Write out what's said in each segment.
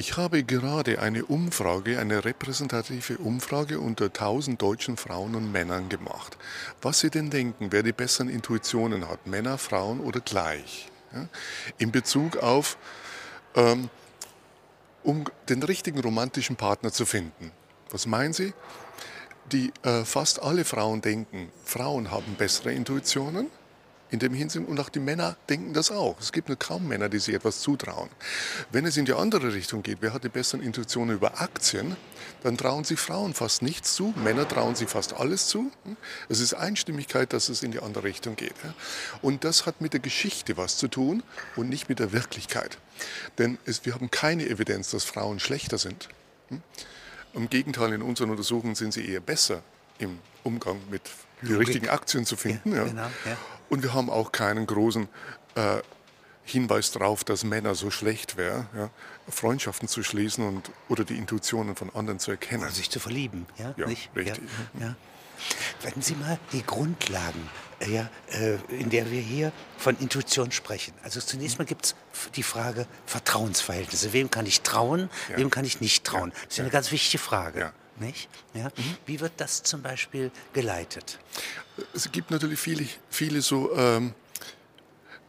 Ich habe gerade eine Umfrage, eine repräsentative Umfrage unter 1000 deutschen Frauen und Männern gemacht. Was sie denn denken, wer die besseren Intuitionen hat, Männer, Frauen oder gleich. Ja? In Bezug auf, ähm, um den richtigen romantischen Partner zu finden. Was meinen Sie? Die äh, fast alle Frauen denken, Frauen haben bessere Intuitionen in dem Hinsicht. Und auch die Männer denken das auch. Es gibt nur kaum Männer, die sich etwas zutrauen. Wenn es in die andere Richtung geht, wer hat die besseren Intuitionen über Aktien, dann trauen sich Frauen fast nichts zu. Männer trauen sich fast alles zu. Es ist Einstimmigkeit, dass es in die andere Richtung geht. Und das hat mit der Geschichte was zu tun und nicht mit der Wirklichkeit. Denn es, wir haben keine Evidenz, dass Frauen schlechter sind. Im Gegenteil, in unseren Untersuchungen sind sie eher besser im Umgang mit die richtigen Aktien zu finden. Ja, genau, ja. Und wir haben auch keinen großen äh, Hinweis darauf, dass Männer so schlecht wären, ja, Freundschaften zu schließen und, oder die Intuitionen von anderen zu erkennen. Oder sich zu verlieben, ja? ja Nicht? richtig. Ja, ja. Wenn Sie mal die Grundlagen, äh, ja, äh, in der wir hier von Intuition sprechen. Also zunächst mal gibt es die Frage Vertrauensverhältnisse. Wem kann ich trauen, wem kann ich nicht trauen? Das ist eine ganz wichtige Frage. Nicht? Ja? Mhm. Wie wird das zum Beispiel geleitet? Es gibt natürlich viele, viele so, ähm,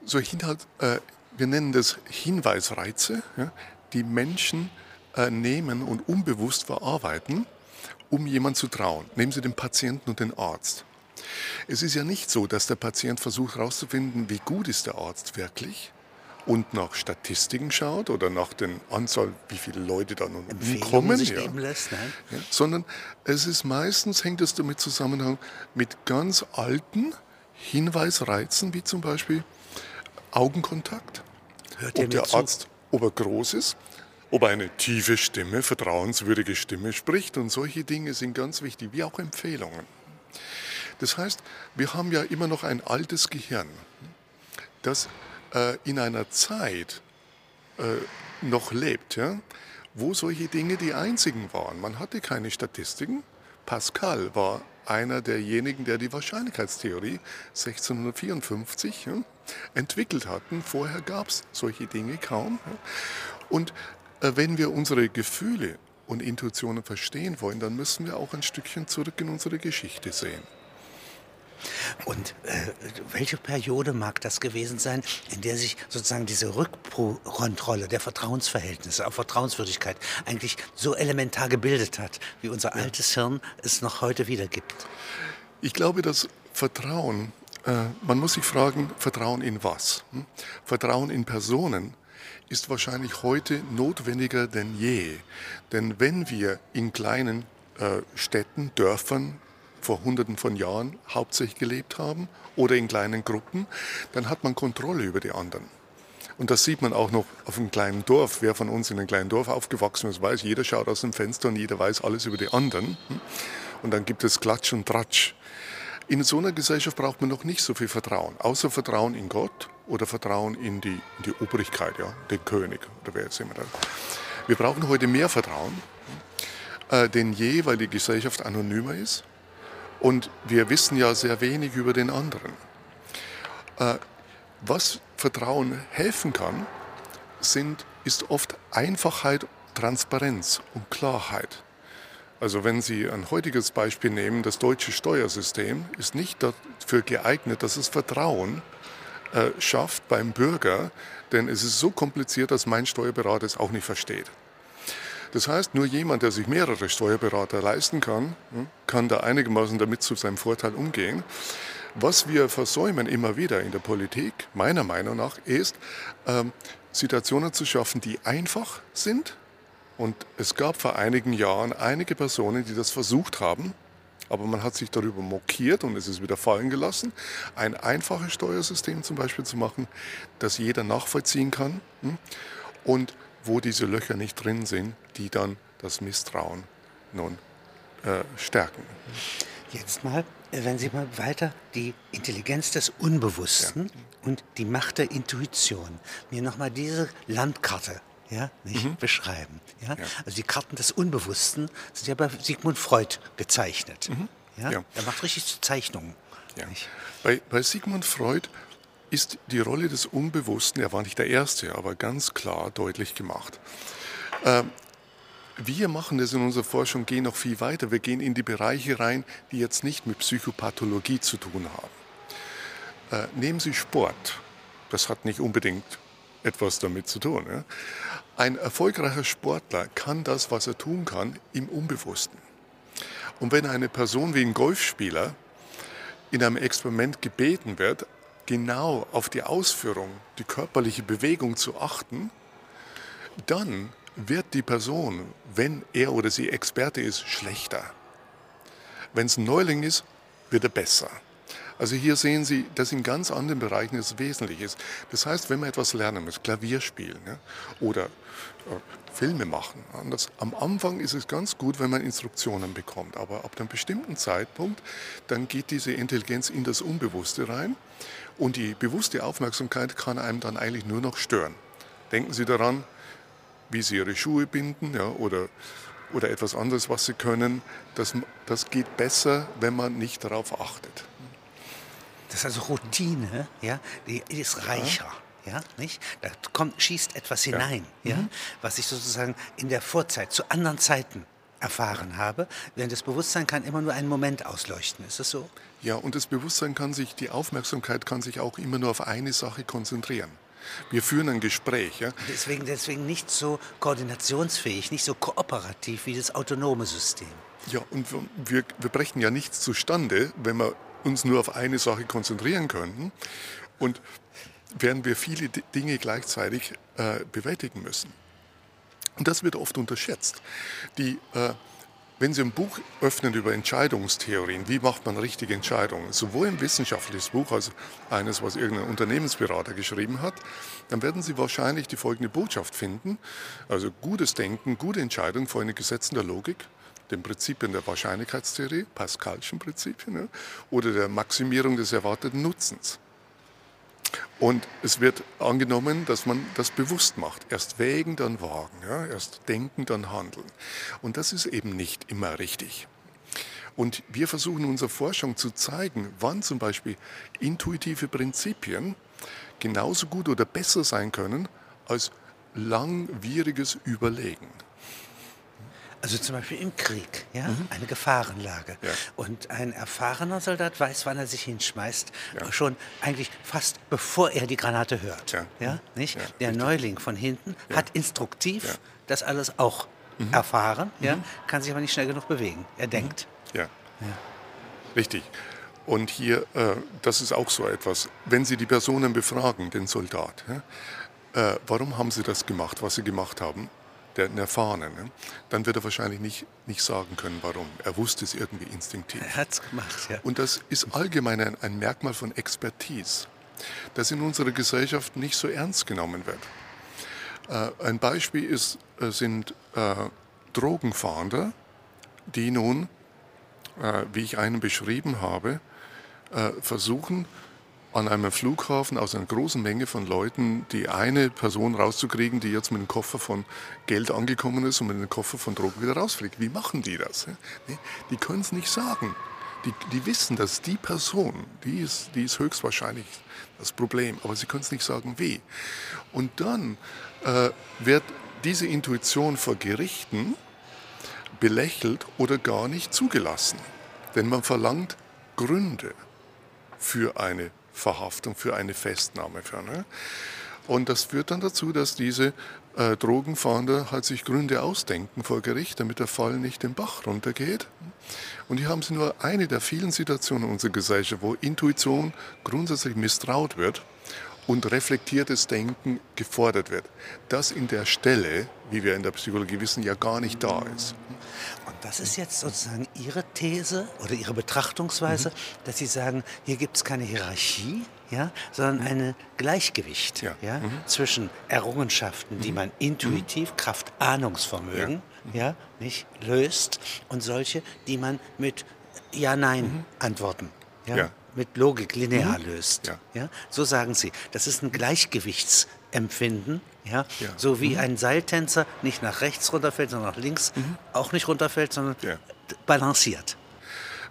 so Hinhalt, äh, wir nennen das Hinweisreize, ja, die Menschen äh, nehmen und unbewusst verarbeiten, um jemand zu trauen. Nehmen Sie den Patienten und den Arzt. Es ist ja nicht so, dass der Patient versucht herauszufinden, wie gut ist der Arzt wirklich, und nach Statistiken schaut oder nach der Anzahl, wie viele Leute da nun kommen, ja. lässt, nein? Ja, sondern es ist meistens, hängt es damit zusammen mit ganz alten Hinweisreizen, wie zum Beispiel Augenkontakt, Hört ob der zu? Arzt, ob er groß ist, ob er eine tiefe Stimme, vertrauenswürdige Stimme spricht und solche Dinge sind ganz wichtig, wie auch Empfehlungen. Das heißt, wir haben ja immer noch ein altes Gehirn, das äh, in einer Zeit äh, noch lebt, ja, wo solche Dinge die einzigen waren. Man hatte keine Statistiken. Pascal war einer derjenigen, der die Wahrscheinlichkeitstheorie 1654 ja, entwickelt hatten. Vorher gab es solche Dinge kaum. Ja. Und äh, wenn wir unsere Gefühle und Intuitionen verstehen wollen, dann müssen wir auch ein Stückchen zurück in unsere Geschichte sehen. Und äh, welche Periode mag das gewesen sein, in der sich sozusagen diese Rückkontrolle der Vertrauensverhältnisse auf Vertrauenswürdigkeit eigentlich so elementar gebildet hat, wie unser ja. altes Hirn es noch heute wieder gibt? Ich glaube, dass Vertrauen, äh, man muss sich fragen, Vertrauen in was? Hm? Vertrauen in Personen ist wahrscheinlich heute notwendiger denn je. Denn wenn wir in kleinen äh, Städten, Dörfern, vor Hunderten von Jahren hauptsächlich gelebt haben oder in kleinen Gruppen, dann hat man Kontrolle über die anderen. Und das sieht man auch noch auf einem kleinen Dorf. Wer von uns in einem kleinen Dorf aufgewachsen ist, weiß, jeder schaut aus dem Fenster und jeder weiß alles über die anderen. Und dann gibt es Klatsch und Tratsch. In so einer Gesellschaft braucht man noch nicht so viel Vertrauen, außer Vertrauen in Gott oder Vertrauen in die, in die Obrigkeit, ja, den König oder wer jetzt immer da. Wir brauchen heute mehr Vertrauen äh, denn je, weil die Gesellschaft anonymer ist und wir wissen ja sehr wenig über den anderen. Äh, was Vertrauen helfen kann, sind, ist oft Einfachheit, Transparenz und Klarheit. Also wenn Sie ein heutiges Beispiel nehmen, das deutsche Steuersystem ist nicht dafür geeignet, dass es Vertrauen äh, schafft beim Bürger, denn es ist so kompliziert, dass mein Steuerberater es auch nicht versteht. Das heißt, nur jemand, der sich mehrere Steuerberater leisten kann, hm, kann da einigermaßen damit zu seinem Vorteil umgehen. Was wir versäumen immer wieder in der Politik, meiner Meinung nach, ist, ähm, Situationen zu schaffen, die einfach sind. Und es gab vor einigen Jahren einige Personen, die das versucht haben, aber man hat sich darüber mokiert und es ist wieder fallen gelassen, ein einfaches Steuersystem zum Beispiel zu machen, das jeder nachvollziehen kann. Hm, und wo diese Löcher nicht drin sind, die dann das Misstrauen nun äh, stärken. Jetzt mal, äh, wenn Sie mal weiter die Intelligenz des Unbewussten ja. und die Macht der Intuition, mir nochmal diese Landkarte ja, nicht mhm. beschreiben. Ja? ja? Also die Karten des Unbewussten sind ja bei Sigmund Freud gezeichnet. Mhm. Ja? ja? Er macht richtig Zeichnungen. Ja. Bei, bei Sigmund Freud ist die Rolle des Unbewussten, er war nicht der Erste, aber ganz klar deutlich gemacht. Äh, wir machen das in unserer Forschung, gehen noch viel weiter. Wir gehen in die Bereiche rein, die jetzt nicht mit Psychopathologie zu tun haben. Äh, nehmen Sie Sport. Das hat nicht unbedingt etwas damit zu tun. Ein erfolgreicher Sportler kann das, was er tun kann, im Unbewussten. Und wenn eine Person wie ein Golfspieler in einem Experiment gebeten wird, genau auf die Ausführung, die körperliche Bewegung zu achten, dann wird die Person, wenn er oder sie Experte ist, schlechter. Wenn es ein Neuling ist, wird er besser. Also hier sehen Sie, dass in ganz anderen Bereichen es wesentlich ist. Das heißt, wenn man etwas lernen muss, Klavier spielen ja, oder äh, Filme machen, anders, am Anfang ist es ganz gut, wenn man Instruktionen bekommt, aber ab einem bestimmten Zeitpunkt, dann geht diese Intelligenz in das Unbewusste rein und die bewusste Aufmerksamkeit kann einem dann eigentlich nur noch stören. Denken Sie daran, wie sie ihre Schuhe binden ja, oder, oder etwas anderes, was sie können. Das, das geht besser, wenn man nicht darauf achtet. Das ist also Routine, ja, die ist reicher. Ja. Ja, nicht? Da kommt, schießt etwas hinein, ja. ja mhm. was ich sozusagen in der Vorzeit zu anderen Zeiten erfahren habe, während das Bewusstsein kann immer nur einen Moment ausleuchten. Ist das so? Ja, und das Bewusstsein kann sich, die Aufmerksamkeit kann sich auch immer nur auf eine Sache konzentrieren. Wir führen ein Gespräch. Ja? Deswegen, deswegen nicht so koordinationsfähig, nicht so kooperativ wie das autonome System. Ja, und wir, wir brächten ja nichts zustande, wenn wir uns nur auf eine Sache konzentrieren könnten. Und während wir viele Dinge gleichzeitig äh, bewältigen müssen. Und das wird oft unterschätzt. Die äh, wenn Sie ein Buch öffnen über Entscheidungstheorien, wie macht man richtige Entscheidungen, sowohl ein wissenschaftliches Buch als eines, was irgendein Unternehmensberater geschrieben hat, dann werden Sie wahrscheinlich die folgende Botschaft finden. Also gutes Denken, gute Entscheidungen vor den Gesetzen der Logik, den Prinzipien der Wahrscheinlichkeitstheorie, Pascalschen Prinzipien, oder der Maximierung des erwarteten Nutzens. Und es wird angenommen, dass man das bewusst macht. Erst wägen, dann wagen. Ja? Erst denken, dann handeln. Und das ist eben nicht immer richtig. Und wir versuchen unserer Forschung zu zeigen, wann zum Beispiel intuitive Prinzipien genauso gut oder besser sein können als langwieriges Überlegen. Also zum Beispiel im Krieg, ja, mhm. eine Gefahrenlage. Ja. Und ein erfahrener Soldat weiß, wann er sich hinschmeißt, ja. schon eigentlich fast bevor er die Granate hört. Ja. ja nicht? Der richtig. Neuling von hinten hat instruktiv das alles auch mhm. erfahren, ja, mhm. kann sich aber nicht schnell genug bewegen. Er mhm. denkt. Ja. Richtig. Und hier, äh, das ist auch so etwas, wenn Sie die Personen befragen, den Soldat, äh, warum haben Sie das gemacht, was Sie gemacht haben? Der Erfahrene, ne? dann wird er wahrscheinlich nicht, nicht sagen können, warum. Er wusste es irgendwie instinktiv. Er hat es gemacht, ja. Und das ist allgemein ein, ein, Merkmal von Expertise, das in unserer Gesellschaft nicht so ernst genommen wird. Äh, ein Beispiel ist, äh, sind äh, Drogenfahnder, die nun, äh, wie ich einen beschrieben habe, äh, versuchen, an einem Flughafen aus einer großen Menge von Leuten die eine Person rauszukriegen, die jetzt mit einem Koffer von Geld angekommen ist und mit einem Koffer von Drogen wieder rausfliegt. Wie machen die das? Die können es nicht sagen. Die, die, wissen, dass die Person, die ist, die ist höchstwahrscheinlich das Problem, aber sie können es nicht sagen, wie. Und dann äh, wird diese Intuition vor Gerichten belächelt oder gar nicht zugelassen. Denn man verlangt Gründe für eine Verhaftung, für eine Festnahme. Für, ne? Und das führt dann dazu, dass diese äh, Drogenfahnder halt sich Gründe ausdenken vor Gericht, damit der Fall nicht den Bach runtergeht. Und hier haben Sie nur eine der vielen Situationen in unserer Gesellschaft, wo Intuition grundsätzlich misstraut wird und reflektiertes Denken gefordert wird. Das in der Stelle, wie wir in der Psychologie wissen, ja gar nicht da ist. Das ist jetzt sozusagen Ihre These oder Ihre Betrachtungsweise, mhm. dass Sie sagen, hier gibt es keine Hierarchie, ja, sondern mhm. ein Gleichgewicht ja. Ja, mhm. zwischen Errungenschaften, die mhm. man intuitiv, mhm. Kraft Ahnungsvermögen, ja. ja. nicht löst, und solche, die man mit Ja-Nein-Antworten ja, mit Logik linear mhm. löst. Ja? So sagen Sie. Das ist ein Gleichgewichtsempfinden. Ja? ja. So wie mhm. ein Seiltänzer nicht nach rechts runterfällt, sondern nach links mhm. auch nicht runterfällt, sondern ja. balanciert.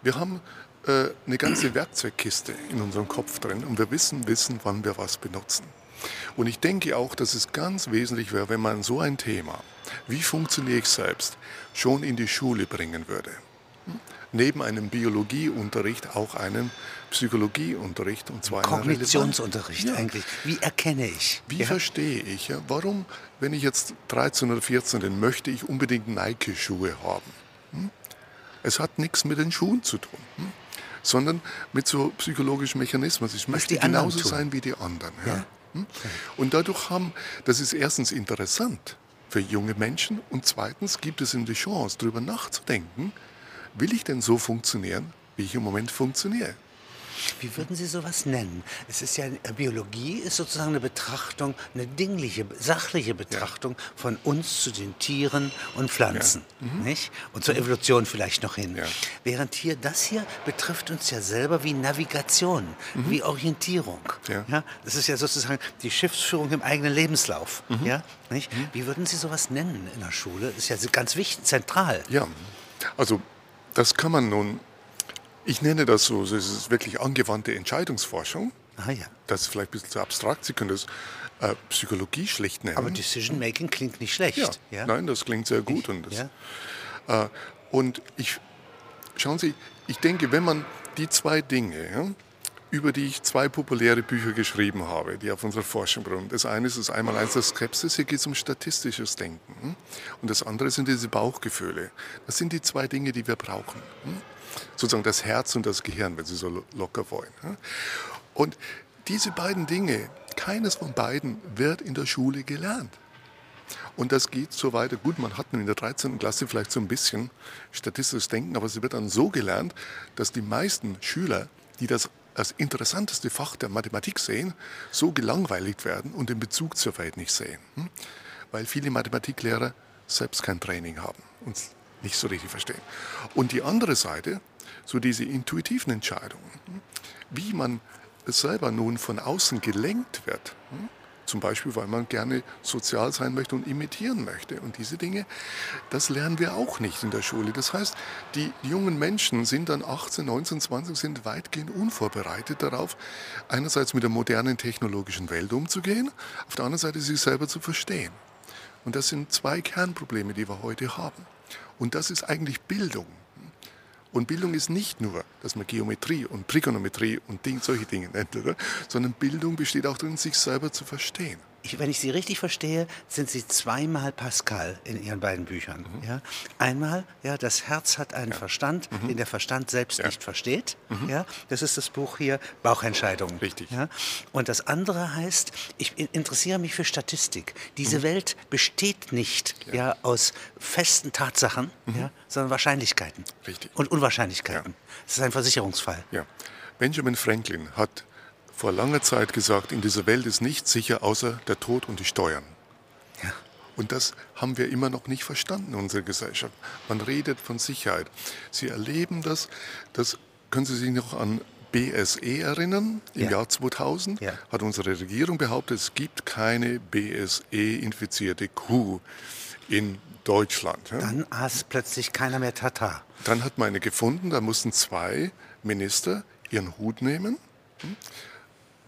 Wir haben äh, eine ganze Werkzeugkiste in unserem Kopf drin und wir wissen, wissen, wann wir was benutzen. Und ich denke auch, dass es ganz wesentlich wäre, wenn man so ein Thema, wie funktioniere ich selbst, schon in die Schule bringen würde. Neben einem Biologieunterricht auch einen Psychologieunterricht und zwar Kognitionsunterricht ja. eigentlich. Wie erkenne ich? Wie ja? verstehe ich? Ja? Warum, wenn ich jetzt 13 oder 14 bin, möchte ich unbedingt Nike-Schuhe haben? Hm? Es hat nichts mit den Schuhen zu tun. Hm? sondern mit so psychologischen Mechanismen. Ich möchte genauso sein wie die anderen. Ja? Hm? Und dadurch haben, das ist erstens interessant für junge Menschen und zweitens gibt es ihnen die Chance, darüber nachzudenken, will ich denn so funktionieren, wie ich im Moment funktioniere? Wie würden Sie sowas nennen? Es ist ja Biologie ist sozusagen eine Betrachtung, eine dingliche, sachliche Betrachtung ja. von uns zu den Tieren und Pflanzen, ja. mhm. nicht? Und zur Evolution vielleicht noch hin. Ja. Während hier das hier betrifft uns ja selber wie Navigation, mhm. wie Orientierung. Ja. Das ist ja sozusagen die Schiffsführung im eigenen Lebenslauf. Mhm. Ja, nicht? Mhm. Wie würden Sie sowas nennen in der Schule? Das ist ja ganz wichtig, zentral. Ja, also das kann man nun ich nenne das so, es ist wirklich angewandte Entscheidungsforschung. Ah, ja. Das ist vielleicht ein bisschen zu abstrakt. Sie können das äh, Psychologie schlecht nennen. Aber Decision Making klingt nicht schlecht. Ja. ja. Nein, das klingt sehr gut. Ich, und, das, äh, und ich, schauen Sie, ich denke, wenn man die zwei Dinge, über die ich zwei populäre Bücher geschrieben habe, die auf unserer Forschung beruhen. Das eine ist einmal eins der Skepsis, hier geht es um statistisches Denken. Und das andere sind diese Bauchgefühle. Das sind die zwei Dinge, die wir brauchen sozusagen das Herz und das Gehirn, wenn Sie so locker wollen. Und diese beiden Dinge, keines von beiden wird in der Schule gelernt. Und das geht so weiter. Gut, man hat in der 13. Klasse vielleicht so ein bisschen statistisches Denken, aber es wird dann so gelernt, dass die meisten Schüler, die das als interessanteste Fach der Mathematik sehen, so gelangweilt werden und den Bezug zur Welt nicht sehen. Hm? Weil viele Mathematiklehrer selbst kein Training haben und nicht so richtig verstehen. Und die andere Seite, so diese intuitiven Entscheidungen, wie man selber nun von außen gelenkt wird, zum Beispiel, weil man gerne sozial sein möchte und imitieren möchte. Und diese Dinge, das lernen wir auch nicht in der Schule. Das heißt, die jungen Menschen sind dann 18, 19, 20, sind weitgehend unvorbereitet darauf, einerseits mit der modernen technologischen Welt umzugehen, auf der anderen Seite sich selber zu verstehen. Und das sind zwei Kernprobleme, die wir heute haben. Und das ist eigentlich Bildung. Und Bildung ist nicht nur, dass man Geometrie und Trigonometrie und Ding, solche Dinge nennt, oder? sondern Bildung besteht auch darin, sich selber zu verstehen ich, wenn ich Sie richtig verstehe, sind Sie zweimal Pascal in Ihren beiden Büchern. Mhm. Ja? Einmal, ja, das Herz hat einen ja. Verstand, mhm. den der Verstand selbst ja. nicht versteht. Mhm. Ja? Das ist das Buch hier, Bauchentscheidungen. Richtig. Ja? Und das andere heißt, ich interessiere mich für Statistik. Diese mhm. Welt besteht nicht ja. aus festen Tatsachen, mhm. ja, sondern Wahrscheinlichkeiten. Richtig. Und Unwahrscheinlichkeiten. Das ist ein Versicherungsfall. Ja. Benjamin Franklin hat vor langer Zeit gesagt, in dieser Welt ist nichts sicher außer der Tod und die Steuern. Ja. Und das haben wir immer noch nicht verstanden in unserer Gesellschaft. Man redet von Sicherheit. Sie erleben das, das können Sie sich noch an BSE erinnern? Im ja. Jahr 2000 ja. hat unsere Regierung behauptet, es gibt keine BSE-infizierte Kuh in Deutschland. Ja? Dann aß plötzlich keiner mehr Tata. Dann hat man eine gefunden, da mussten zwei Minister ihren Hut nehmen hm,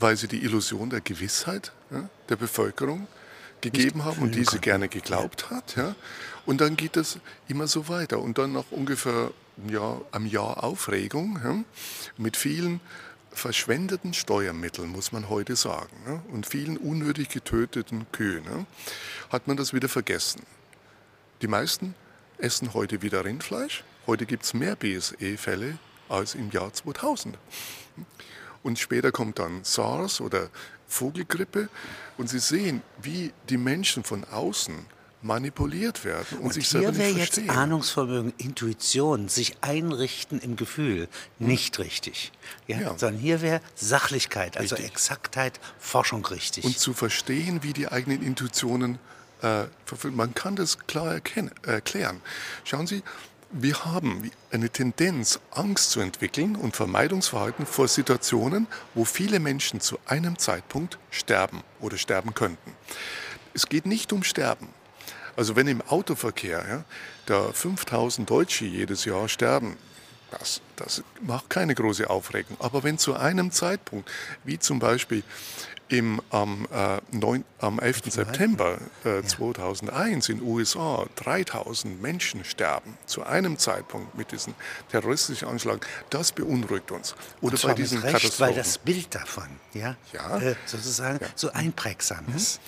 weil sie die Illusion der Gewissheit ja, der Bevölkerung gegeben haben und diese gerne geglaubt hat. Ja. Und dann geht es immer so weiter. Und dann nach ungefähr ja, einem Jahr Aufregung ja, mit vielen verschwendeten Steuermitteln, muss man heute sagen, ja, und vielen unnötig getöteten Kühen, ja, hat man das wieder vergessen. Die meisten essen heute wieder Rindfleisch. Heute gibt es mehr BSE-Fälle als im Jahr 2000. Und später kommt dann SARS oder Vogelgrippe. Und Sie sehen, wie die Menschen von außen manipuliert werden und, und sich selber nicht verstehen. Hier wäre jetzt Ahnungsvermögen, Intuition, sich einrichten im Gefühl nicht richtig. Ja? ja. Sondern hier wäre Sachlichkeit, also richtig. Exaktheit, Forschung richtig. Und zu verstehen, wie die eigenen Intuitionen äh, Man kann das klar erkennen, erklären. Schauen Sie, wir haben eine Tendenz, Angst zu entwickeln und Vermeidungsverhalten vor Situationen, wo viele Menschen zu einem Zeitpunkt sterben oder sterben könnten. Es geht nicht um Sterben. Also wenn im Autoverkehr ja, da 5000 Deutsche jedes Jahr sterben, das, das macht keine große Aufregung. Aber wenn zu einem Zeitpunkt, wie zum Beispiel im, am, äh, 9, am 11. September äh, 2001 in den USA 3000 Menschen sterben zu einem Zeitpunkt mit diesen terroristischen Anschlägen, das beunruhigt uns. Oder bei diesen Recht, Katastrophen. Weil das Bild davon ja, ja. Äh, sozusagen ja. so einprägsam mhm. ist.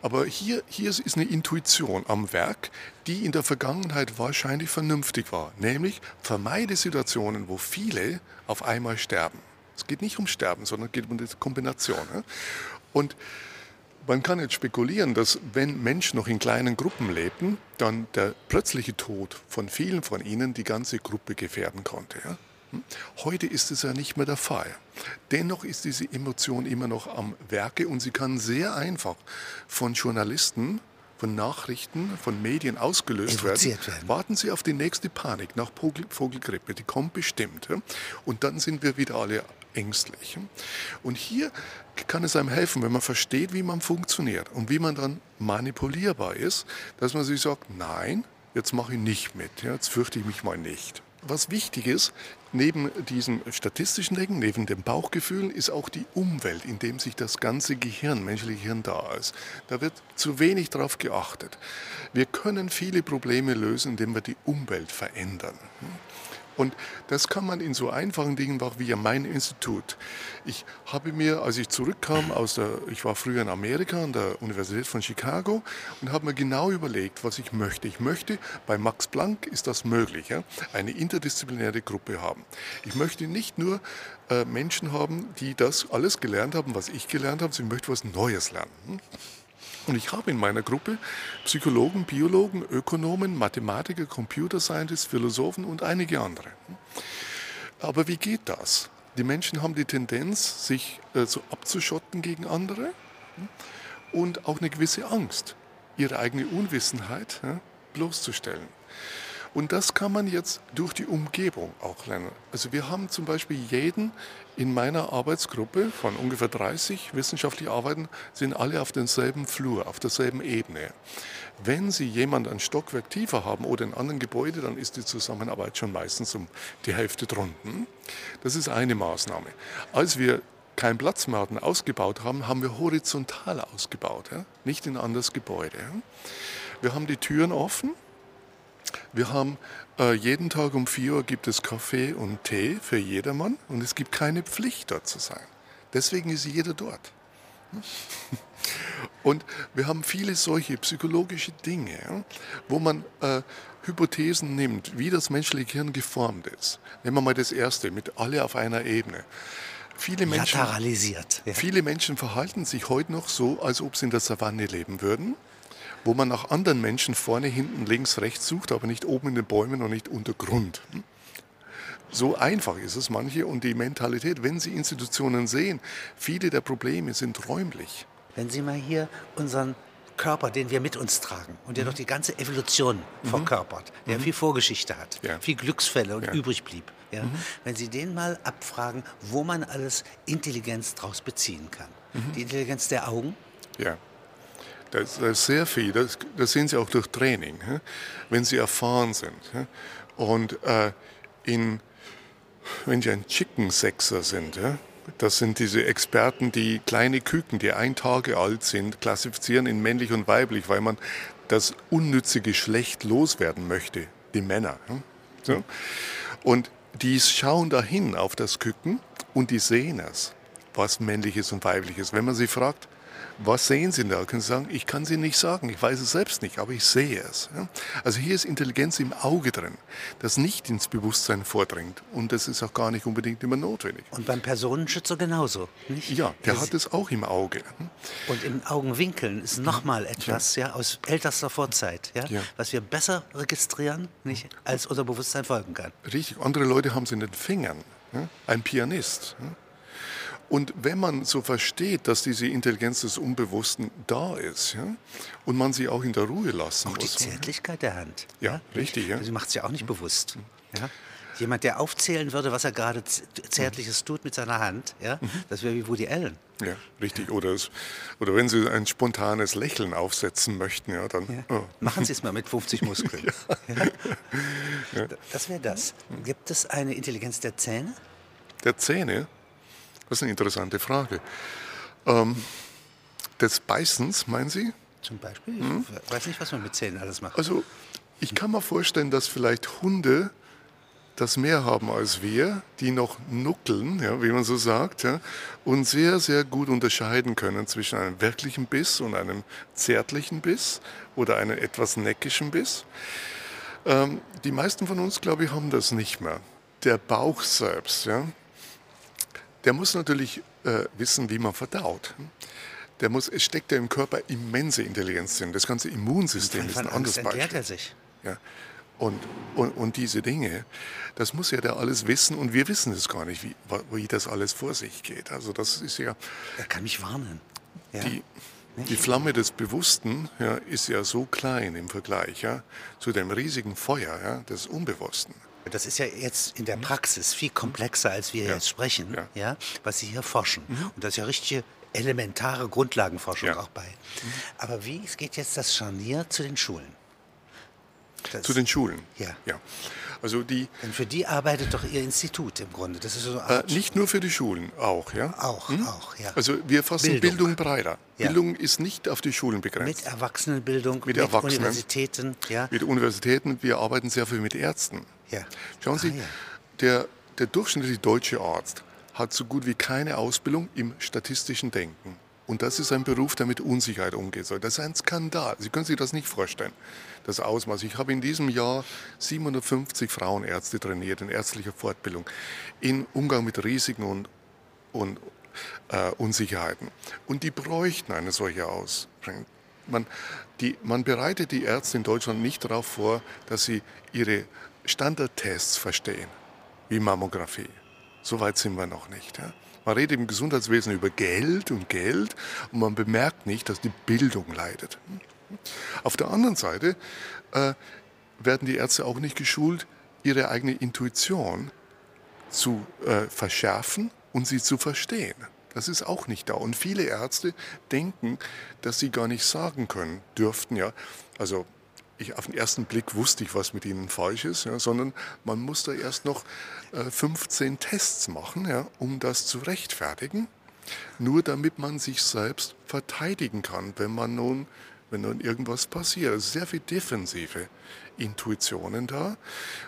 Aber hier, hier ist eine Intuition am Werk, die in der Vergangenheit wahrscheinlich vernünftig war. Nämlich vermeide Situationen, wo viele auf einmal sterben. Es geht nicht um Sterben, sondern es geht um die Kombination. Und man kann jetzt spekulieren, dass wenn Menschen noch in kleinen Gruppen lebten, dann der plötzliche Tod von vielen von ihnen die ganze Gruppe gefährden konnte. Hm? Heute ist es ja nicht mehr der Fall. Dennoch ist diese Emotion immer noch am Werke und sie kann sehr einfach von Journalisten von Nachrichten, von Medien ausgelöst werden. werden. Warten Sie auf die nächste Panik nach Vogelgrippe, die kommt bestimmt. Und dann sind wir wieder alle ängstlich. Und hier kann es einem helfen, wenn man versteht, wie man funktioniert und wie man dann manipulierbar ist, dass man sich sagt, nein, jetzt mache ich nicht mit, jetzt fürchte ich mich mal nicht. Was wichtig ist, neben diesem statistischen Denken, neben dem Bauchgefühl, ist auch die Umwelt, in dem sich das ganze Gehirn, menschliche Hirn da ist. Da wird zu wenig darauf geachtet. Wir können viele Probleme lösen, indem wir die Umwelt verändern. Und das kann man in so einfachen Dingen machen wie mein Institut. Ich habe mir, als ich zurückkam aus der, ich war früher in Amerika an der Universität von Chicago und habe mir genau überlegt, was ich möchte. Ich möchte, bei Max Planck ist das möglich, ja, eine interdisziplinäre Gruppe haben. Ich möchte nicht nur äh, Menschen haben, die das alles gelernt haben, was ich gelernt habe, sondern ich möchte was Neues lernen. Hm? Und ich habe in meiner Gruppe Psychologen, Biologen, Ökonomen, Mathematiker, Computer Scientists, Philosophen und einige andere. Aber wie geht das? Die Menschen haben die Tendenz, sich äh, so abzuschotten gegen andere und auch eine gewisse Angst, ihre eigene Unwissenheit bloßzustellen. Und das kann man jetzt durch die Umgebung auch lernen. Also wir haben zum Beispiel jeden in meiner Arbeitsgruppe von ungefähr 30 wissenschaftlich arbeiten, sind alle auf demselben Flur, auf derselben Ebene. Wenn Sie jemand ein Stockwerk tiefer haben oder in anderen Gebäude, dann ist die Zusammenarbeit schon meistens um die Hälfte drunten. Das ist eine Maßnahme. Als wir keinen Platz mehr hatten, ausgebaut haben, haben wir horizontal ausgebaut, nicht in ein anderes Gebäude. Wir haben die Türen offen, wir haben äh, jeden Tag um 4 Uhr gibt es Kaffee und Tee für jedermann und es gibt keine Pflicht dort zu sein. Deswegen ist jeder dort. Und wir haben viele solche psychologische Dinge, wo man äh, Hypothesen nimmt, wie das menschliche Hirn geformt ist. Nehmen wir mal das erste, mit alle auf einer Ebene. Viele Menschen, Lateralisiert. Ja. Viele Menschen verhalten sich heute noch so, als ob sie in der Savanne leben würden wo man nach anderen Menschen vorne, hinten, links, rechts sucht, aber nicht oben in den Bäumen und nicht unter Grund. So einfach ist es manche und die Mentalität, wenn Sie Institutionen sehen, viele der Probleme sind räumlich. Wenn Sie mal hier unseren Körper, den wir mit uns tragen und der mhm. doch die ganze Evolution mhm. verkörpert, der mhm. viel Vorgeschichte hat, ja. viel Glücksfälle und ja. übrig blieb. Ja? Mhm. Wenn Sie den mal abfragen, wo man alles Intelligenz daraus beziehen kann. Mhm. Die Intelligenz der Augen, ja. Das, ist sehr viel. Das, das, sehen Sie auch durch Training, wenn Sie erfahren sind. Und äh, in, wenn Sie ein Chicken Sexer sind, das sind diese Experten, die kleine Küken, die ein Tage alt sind, klassifizieren in männlich und weiblich, weil man das unnütze Geschlecht loswerden möchte, die Männer. So. Und die schauen dahin auf das Küken und die sehen es, was männlich ist und weiblich ist. Wenn man sie fragt, was sehen Sie da? Können Sie sagen, ich kann Sie nicht sagen, ich weiß es selbst nicht, aber ich sehe es. Also hier ist Intelligenz im Auge drin, das nicht ins Bewusstsein vordringt und das ist auch gar nicht unbedingt immer notwendig. Und beim Personenschützer genauso, nicht? Ja, der das hat es auch im Auge. Und im Augenwinkeln ist nochmal etwas ja. ja. aus ältester Vorzeit, ja, ja, was wir besser registrieren, nicht, als unser Bewusstsein folgen kann. Richtig, andere Leute haben es in den Fingern. Ein Pianist und wenn man so versteht, dass diese Intelligenz des Unbewussten da ist ja, und man sie auch in der Ruhe lassen auch muss. die Zärtlichkeit der Hand. Ja, ja? richtig. Ja. Sie macht es ja auch nicht bewusst. Ja? Jemand, der aufzählen würde, was er gerade Zärtliches tut mit seiner Hand, ja, mhm. das wäre wie Woody Allen. Ja, richtig. Oder, es, oder wenn Sie ein spontanes Lächeln aufsetzen möchten, ja, dann. Ja. Oh. Machen Sie es mal mit 50 Muskeln. Ja. Das wäre das. Gibt es eine Intelligenz der Zähne? Der Zähne? Das ist eine interessante Frage. Ähm, des Beißens, meinen Sie? Zum Beispiel? Ich weiß nicht, was man mit Zähnen alles macht. Also ich kann mir vorstellen, dass vielleicht Hunde das mehr haben als wir, die noch nuckeln, ja, wie man so sagt, ja, und sehr, sehr gut unterscheiden können zwischen einem wirklichen Biss und einem zärtlichen Biss oder einem etwas neckischen Biss. Ähm, die meisten von uns, glaube ich, haben das nicht mehr. Der Bauch selbst, ja, der muss natürlich äh, wissen, wie man verdaut. Der muss, es steckt ja im Körper immense Intelligenz drin. Das ganze Immunsystem ist ein anderes Beispiel. er sich. Ja. Und, und, und diese Dinge, das muss ja der alles wissen und wir wissen es gar nicht, wie, wie das alles vor sich geht. Also das ist ja, Er kann mich warnen. Ja? die, die Flamme des Bewussten ja, ist ja so klein im Vergleich ja, zu dem riesigen Feuer ja, des Unbewussten. Das ist ja jetzt in der Praxis viel komplexer, als wir Mhm. Ja. jetzt sprechen, Ja. Mhm. ja. was Sie hier forschen. Und das ist ja richtige elementare Grundlagenforschung Ja. Mhm. auch bei. Aber wie geht jetzt das Scharnier zu den Schulen? Das, Zu den Schulen. Ja. ja. Also die, denn für die arbeitet doch Ihr Institut im Grunde. Das ist so äh, nicht nur für die Schulen, auch. Ja? auch, auch, ja. Also wir fassen Bildung. Bildung, breiter. Ja. Bildung ist nicht auf die Schulen mit begrenzt. Erwachsenenbildung, mit, Erwachsenen. Universitäten, ja. Mit Universitäten, wir arbeiten sehr viel mit Ärzten. ja. Schauen Sie, Ah, ja. der, der durchschnittliche deutsche Arzt hat so gut wie keine Ausbildung im statistischen Denken. Und das ist ein Beruf, der mit Unsicherheit umgeht. soll. Das ist ein Skandal. Sie können sich das nicht vorstellen, das Ausmaß. Ich habe in diesem Jahr 750 Frauenärzte trainiert in ärztlicher Fortbildung, in Umgang mit Risiken und, und äh, Unsicherheiten. Und die bräuchten eine solche Ausbildung. Man, die, man bereitet die Ärzte in Deutschland nicht darauf vor, dass sie ihre Standardtests verstehen, wie Mammographie. So weit sind wir noch nicht. Ja? Man redet im Gesundheitswesen über Geld und Geld und man bemerkt nicht, dass die Bildung leidet. Auf der anderen Seite äh, werden die Ärzte auch nicht geschult, ihre eigene Intuition zu äh, verschärfen und sie zu verstehen. Das ist auch nicht da. Und viele Ärzte denken, dass sie gar nicht sagen können, dürften ja. Also ich, auf den ersten Blick wusste ich, was mit ihnen falsch ist, ja, sondern man muss da erst noch äh, 15 Tests machen, ja, um das zu rechtfertigen. Nur damit man sich selbst verteidigen kann, wenn man nun, wenn nun irgendwas passiert. Ist sehr viel defensive Intuitionen da.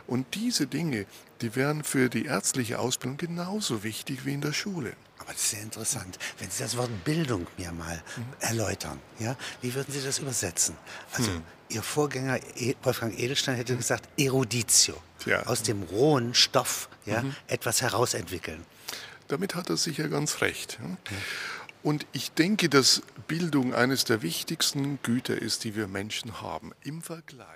Und diese Dinge, die wären für die ärztliche Ausbildung genauso wichtig wie in der Schule. Aber das ist sehr interessant. Wenn Sie das Wort Bildung mir mal erläutern, ja, wie würden Sie das übersetzen? Also Ihr Vorgänger E- Wolfgang Edelstein hätte gesagt Eruditio, Ja. aus dem rohen Stoff ja, etwas herausentwickeln. Damit hat er sicher ganz recht. ja. Und ich denke, dass Bildung eines der wichtigsten Güter ist, die wir Menschen haben im Vergleich.